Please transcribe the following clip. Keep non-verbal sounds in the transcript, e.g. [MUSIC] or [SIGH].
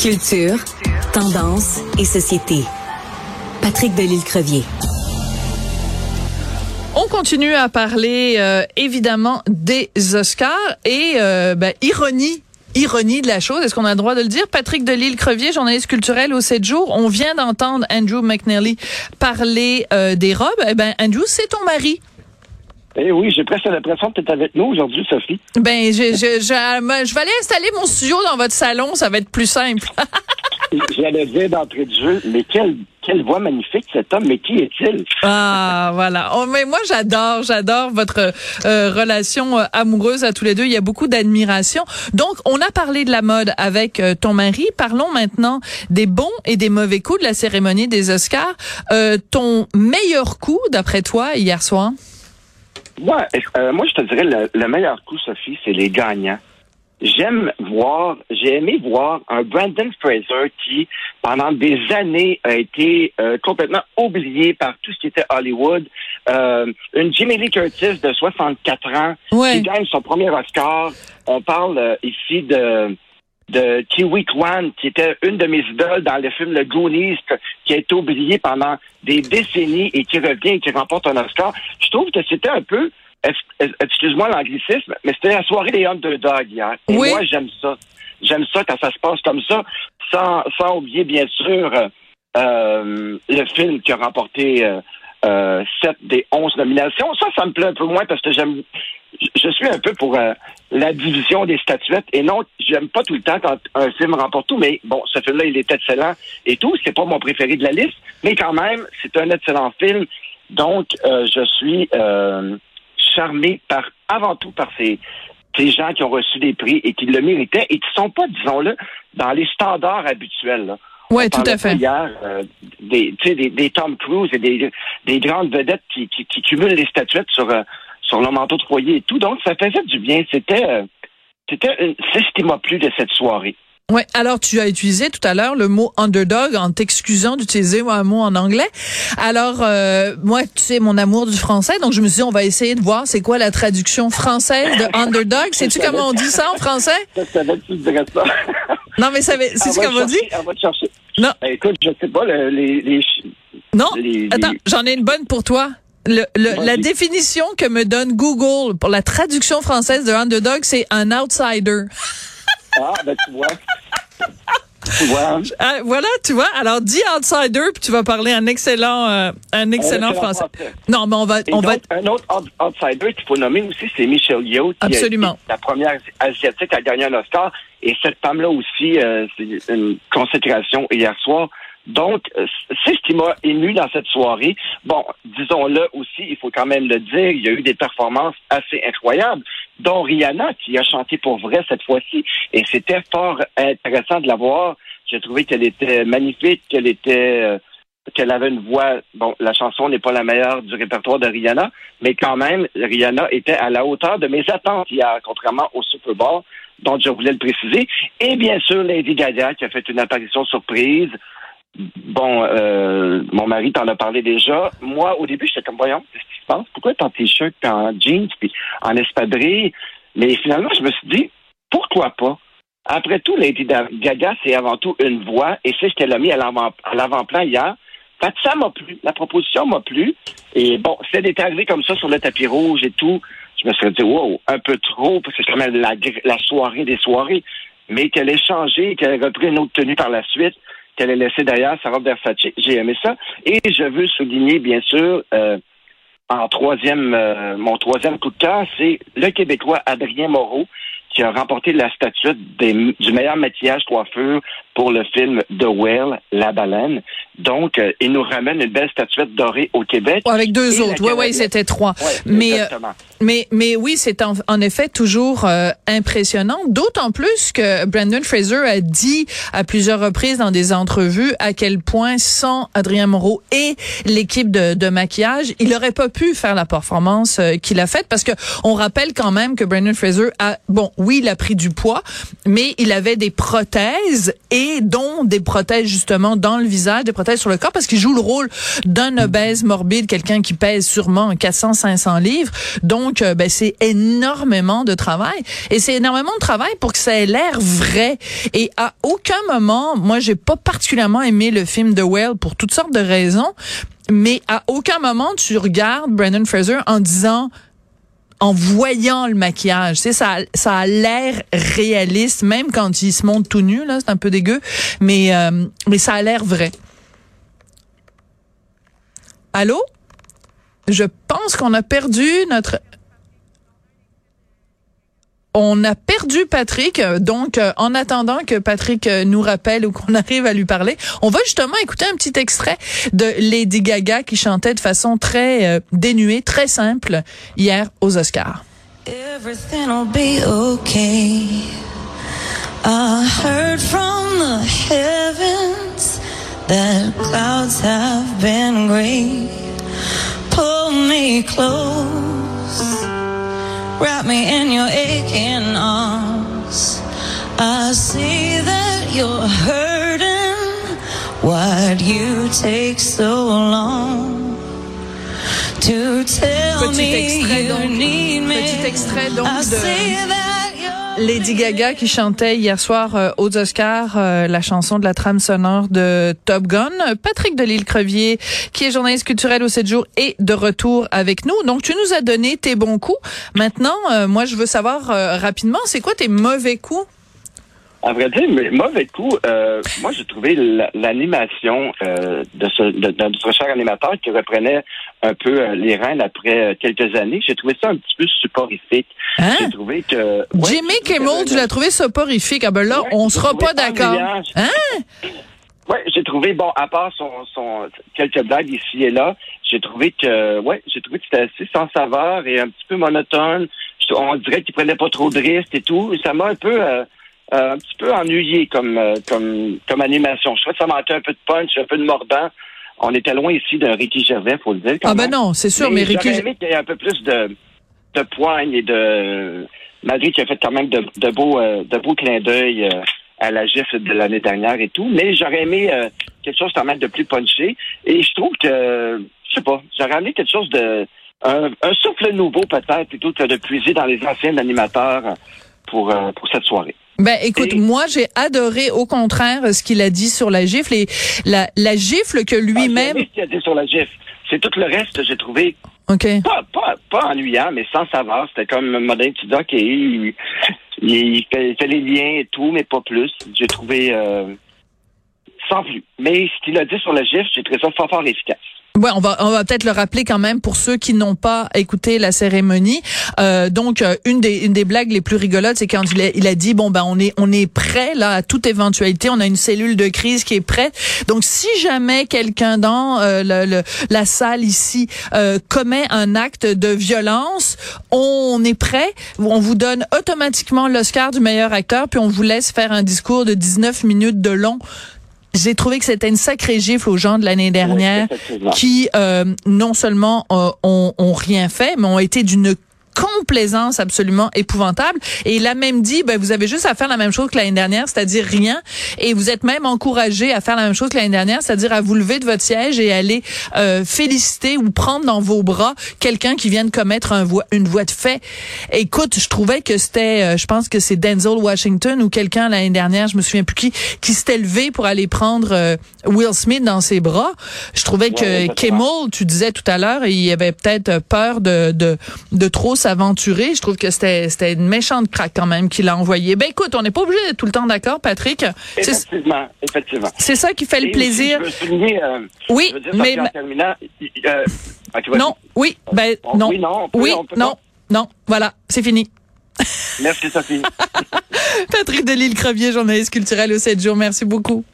Culture, tendance et société. Patrick Delisle-Crevier. On continue à parler euh, évidemment des Oscars et euh, ben, ironie ironie de la chose, est-ce qu'on a le droit de le dire? Patrick Delisle-Crevier, journaliste culturel au 7 jours, on vient d'entendre Andrew McNally parler euh, des robes. Eh ben, Andrew, c'est ton mari. Eh oui, j'ai presque l'impression que tu es avec nous aujourd'hui, Sophie. Ben, je, je, je, je, vais aller installer mon studio dans votre salon, ça va être plus simple. [LAUGHS] J'allais dire d'entrée de jeu, mais quelle, quelle voix magnifique cet homme, mais qui est-il? Ah, voilà. Oh, mais moi, j'adore, j'adore votre euh, relation euh, amoureuse à tous les deux. Il y a beaucoup d'admiration. Donc, on a parlé de la mode avec euh, ton mari. Parlons maintenant des bons et des mauvais coups de la cérémonie des Oscars. ton meilleur coup, d'après toi, hier soir? Ouais, moi, je te dirais, le meilleur coup, Sophie, c'est les gagnants j'aime voir, j'ai aimé voir un Brandon Fraser qui, pendant des années, a été euh, complètement oublié par tout ce qui était Hollywood. Euh, une Jimmy Lee Curtis de 64 ans qui gagne son premier Oscar. On parle euh, ici de de Kiwi Kwan, qui était une de mes idoles dans le film Le Goonies, qui a été oublié pendant des décennies et qui revient et qui remporte un Oscar. Je trouve que c'était un peu excuse-moi l'anglicisme, mais c'était la soirée des underdogs hier. Et moi, j'aime ça. J'aime ça quand ça se passe comme ça, sans, sans oublier, bien sûr, euh, le film qui a remporté euh, euh, sept des onze nominations. Ça, ça me plaît un peu moins parce que j'aime je suis un peu pour la division des statuettes et non, j'aime pas tout le temps quand un film remporte tout, mais bon, ce film-là, il est excellent et tout. C'est pas mon préféré de la liste, mais quand même, c'est un excellent film. Donc, je suis charmé par, avant tout par ces, ces gens qui ont reçu des prix et qui le méritaient et qui ne sont pas, disons-le, dans les standards habituels. Oui, tout à fait. Hier, euh, des, des, des Tom Cruise et des, des grandes vedettes qui, qui, qui cumulent les statuettes sur, euh, sur leur manteau de foyer et tout. Donc, ça faisait du bien. C'était, euh, c'était, c'est ce qui m'a plu de cette soirée. Ouais, alors tu as utilisé tout à l'heure le mot underdog en t'excusant d'utiliser un mot en anglais. Alors euh, moi, tu sais mon amour du français, donc je me suis dit on va essayer de voir c'est quoi la traduction française de [LAUGHS] underdog. Sais-tu comment on dit ça en français? Non, mais c'est tu comment on dit? On va te chercher. Non. Ben, écoute, je sais pas les, les Non. Attends, j'en ai une bonne pour toi. Le, le, la définition que me donne Google pour la traduction française de underdog, c'est un outsider. Ah, ben tu vois. tu vois. Ah, voilà, tu vois. Alors, dis outsider, puis tu vas parler un excellent, euh, un excellent, français. Non, mais on va, on va. Un autre outsider qu'il faut nommer aussi, c'est Michelle Yeoh, qui Absolument. est la première asiatique à gagner un Oscar. Et cette femme-là aussi, euh, c'est une consécration hier soir. Donc, euh, c'est ce qui m'a ému dans cette soirée. Bon, disons-le aussi, il faut quand même le dire, il y a eu des performances assez incroyables, dont Rihanna, qui a chanté pour vrai cette fois-ci, et c'était fort intéressant de la voir. J'ai trouvé qu'elle était magnifique, qu'elle était... Euh, qu'elle avait une voix, bon, la chanson n'est pas la meilleure du répertoire de Rihanna, mais quand même, Rihanna était à la hauteur de mes attentes hier, contrairement au Super Bowl, dont je voulais le préciser. Et bien sûr, Lady Gaga, qui a fait une apparition surprise, Bon, euh, mon mari t'en a parlé déjà. Moi, au début, j'étais comme, voyons, qu'est-ce qui se passe? Pourquoi t'es en t-shirt, puis en jeans, puis en espadrille? Mais finalement, je me suis dit, pourquoi pas? Après tout, Lady Gaga, c'est avant tout une voix, et c'est ce qu'elle a mis à l'avant-plan hier. Fait ça m'a plu. La proposition m'a plu. Et bon, elle était arrivée comme ça sur le tapis rouge et tout, je me serais dit, wow, un peu trop, parce que c'est quand même la, la soirée des soirées. Mais qu'elle ait changé, qu'elle ait repris une autre tenue par la suite, qu'elle a laissé derrière sa robe Versace. J'ai aimé ça. Et je veux souligner, bien sûr, euh, en troisième, euh, mon troisième coup de cœur, c'est le Québécois Adrien Moreau, qui a remporté la statuette du meilleur maquillage coiffure pour le film The Whale, La Baleine. Donc, euh, il nous ramène une belle statuette dorée au Québec. Avec deux autres. Oui, oui, c'était trois. mais, euh, mais, mais oui, c'est en, en, effet toujours euh, impressionnant. D'autant plus que Brandon Fraser a dit à plusieurs reprises dans des entrevues à quel point sans Adrien Moreau et l'équipe de, de, maquillage, il n'aurait pas pu faire la performance qu'il a faite parce que on rappelle quand même que Brandon Fraser a, bon, oui, il a pris du poids, mais il avait des prothèses et et dont des prothèses justement dans le visage, des prothèses sur le corps, parce qu'il joue le rôle d'un obèse morbide, quelqu'un qui pèse sûrement 400-500 livres. Donc, euh, ben, c'est énormément de travail. Et c'est énormément de travail pour que ça ait l'air vrai. Et à aucun moment, moi, j'ai pas particulièrement aimé le film The Whale pour toutes sortes de raisons, mais à aucun moment tu regardes Brandon Fraser en disant en voyant le maquillage. Tu sais, ça, ça a l'air réaliste, même quand il se montre tout nu, là, c'est un peu dégueu, mais, euh, mais ça a l'air vrai. Allô? Je pense qu'on a perdu notre on a perdu Patrick, donc euh, en attendant que Patrick euh, nous rappelle ou qu'on [LAUGHS] arrive à lui parler, on va justement écouter un petit extrait de Lady Gaga qui chantait de façon très euh, dénuée, très simple hier aux Oscars. Be okay. I heard from the heavens that clouds have been. Pull me close. Wrap me in your aching arms. I see that you're hurting. Why'd you take so long to tell me you need me? Petit extrait donc de... Lady Gaga qui chantait hier soir euh, aux Oscars euh, la chanson de la trame sonore de Top Gun. Patrick Delisle-Crevier, qui est journaliste culturel au 7 jours, est de retour avec nous. Donc, tu nous as donné tes bons coups. Maintenant, euh, moi, je veux savoir rapidement, c'est quoi tes mauvais coups? À vrai dire, mais mauvais coup, euh, moi j'ai trouvé l'animation euh, de, ce, de, de, notre cher animateur qui reprenait un peu euh, les rênes après euh, quelques années. J'ai trouvé ça un petit peu soporifique. Hein? J'ai trouvé que... Jimmy Kimmel, tu l'as trouvé soporifique. Ah ben là, on sera pas d'accord. Hein? Oui, j'ai trouvé, bon, à part son, son quelques blagues ici et là, j'ai trouvé que ouais, j'ai trouvé que c'était assez sans saveur et un petit peu monotone. On dirait qu'il prenait pas trop de risques et tout. Ça m'a un peu euh, un petit peu ennuyé comme, euh, comme, comme animation. Je trouvais que ça manquait un peu de punch, un peu de mordant. On était loin ici de Ricky Gervais, faut le dire. ah ben non, c'est sûr, mais, Ricky... J'aurais aimé qu'il y ait un peu plus de, de poigne et de... Malgré qu'il a fait quand même de, de beaux, euh, de beaux clins d'œil à la gifle de l'année dernière et tout, mais j'aurais aimé quelque chose quand même de plus punché. Et je trouve que, je sais pas, j'aurais aimé quelque chose de... Un, un souffle nouveau peut-être, plutôt que de puiser dans les anciens animateurs pour, pour cette soirée. Ben écoute, moi j'ai adoré au contraire ce qu'il a dit sur la gifle et la, la gifle que lui-même. Ah, ce qu'il a dit sur la gifle. C'est tout le reste j'ai trouvé Ok. Pas, pas, pas ennuyant, mais sans savoir. C'était comme modèle tu dis, OK, il, il, fait, les liens et tout, mais pas plus. J'ai trouvé euh, sans plus. Mais ce qu'il a dit sur la gifle, j'ai trouvé ça fort, fort efficace. Ouais, on va on va peut-être le rappeler quand même pour ceux qui n'ont pas écouté la cérémonie. Euh, donc euh, une des une des blagues les plus rigolotes, c'est quand il a, il a dit bon ben on est on est prêt là à toute éventualité, on a une cellule de crise qui est prête. Donc si jamais quelqu'un dans euh, le, la salle ici euh, commet un acte de violence, on est prêt, on vous donne automatiquement l'Oscar du meilleur acteur puis on vous laisse faire un discours de 19 minutes de long j'ai trouvé que c'était une sacrée gifle aux gens de l'année dernière qui euh, non seulement euh, ont, ont rien fait, mais ont été d'une complaisance absolument épouvantable. Et il a même dit, ben, vous avez juste à faire la même chose que l'année dernière, c'est-à-dire rien. Et vous êtes même encouragé à faire la même chose que l'année dernière, c'est-à-dire à vous lever de votre siège et aller euh, féliciter ou prendre dans vos bras quelqu'un qui vient de commettre un une voie de fait. Écoute, je trouvais que c'était, euh, je pense que c'est Denzel Washington ou quelqu'un l'année dernière, je me souviens plus qui, qui s'était levé pour aller prendre euh, Will Smith dans ses bras. Je trouvais que Kimmel, tu disais tout à l'heure, il avait peut-être peur de, de, de trop s'aventurer. Je trouve que c'était une méchante craque quand même qu'il a envoyé. Ben écoute, on n'est pas obligé d'être tout le temps d'accord, Patrick. Effectivement, effectivement. C'est ça qui fait le plaisir. Euh, oui, mais euh, non, oui, ben non, oui, non, oui, non, non, voilà, c'est fini. Merci Sophie. [LAUGHS] Patrick Delisle-Crevier, journaliste culturel au 7 jours. Merci beaucoup.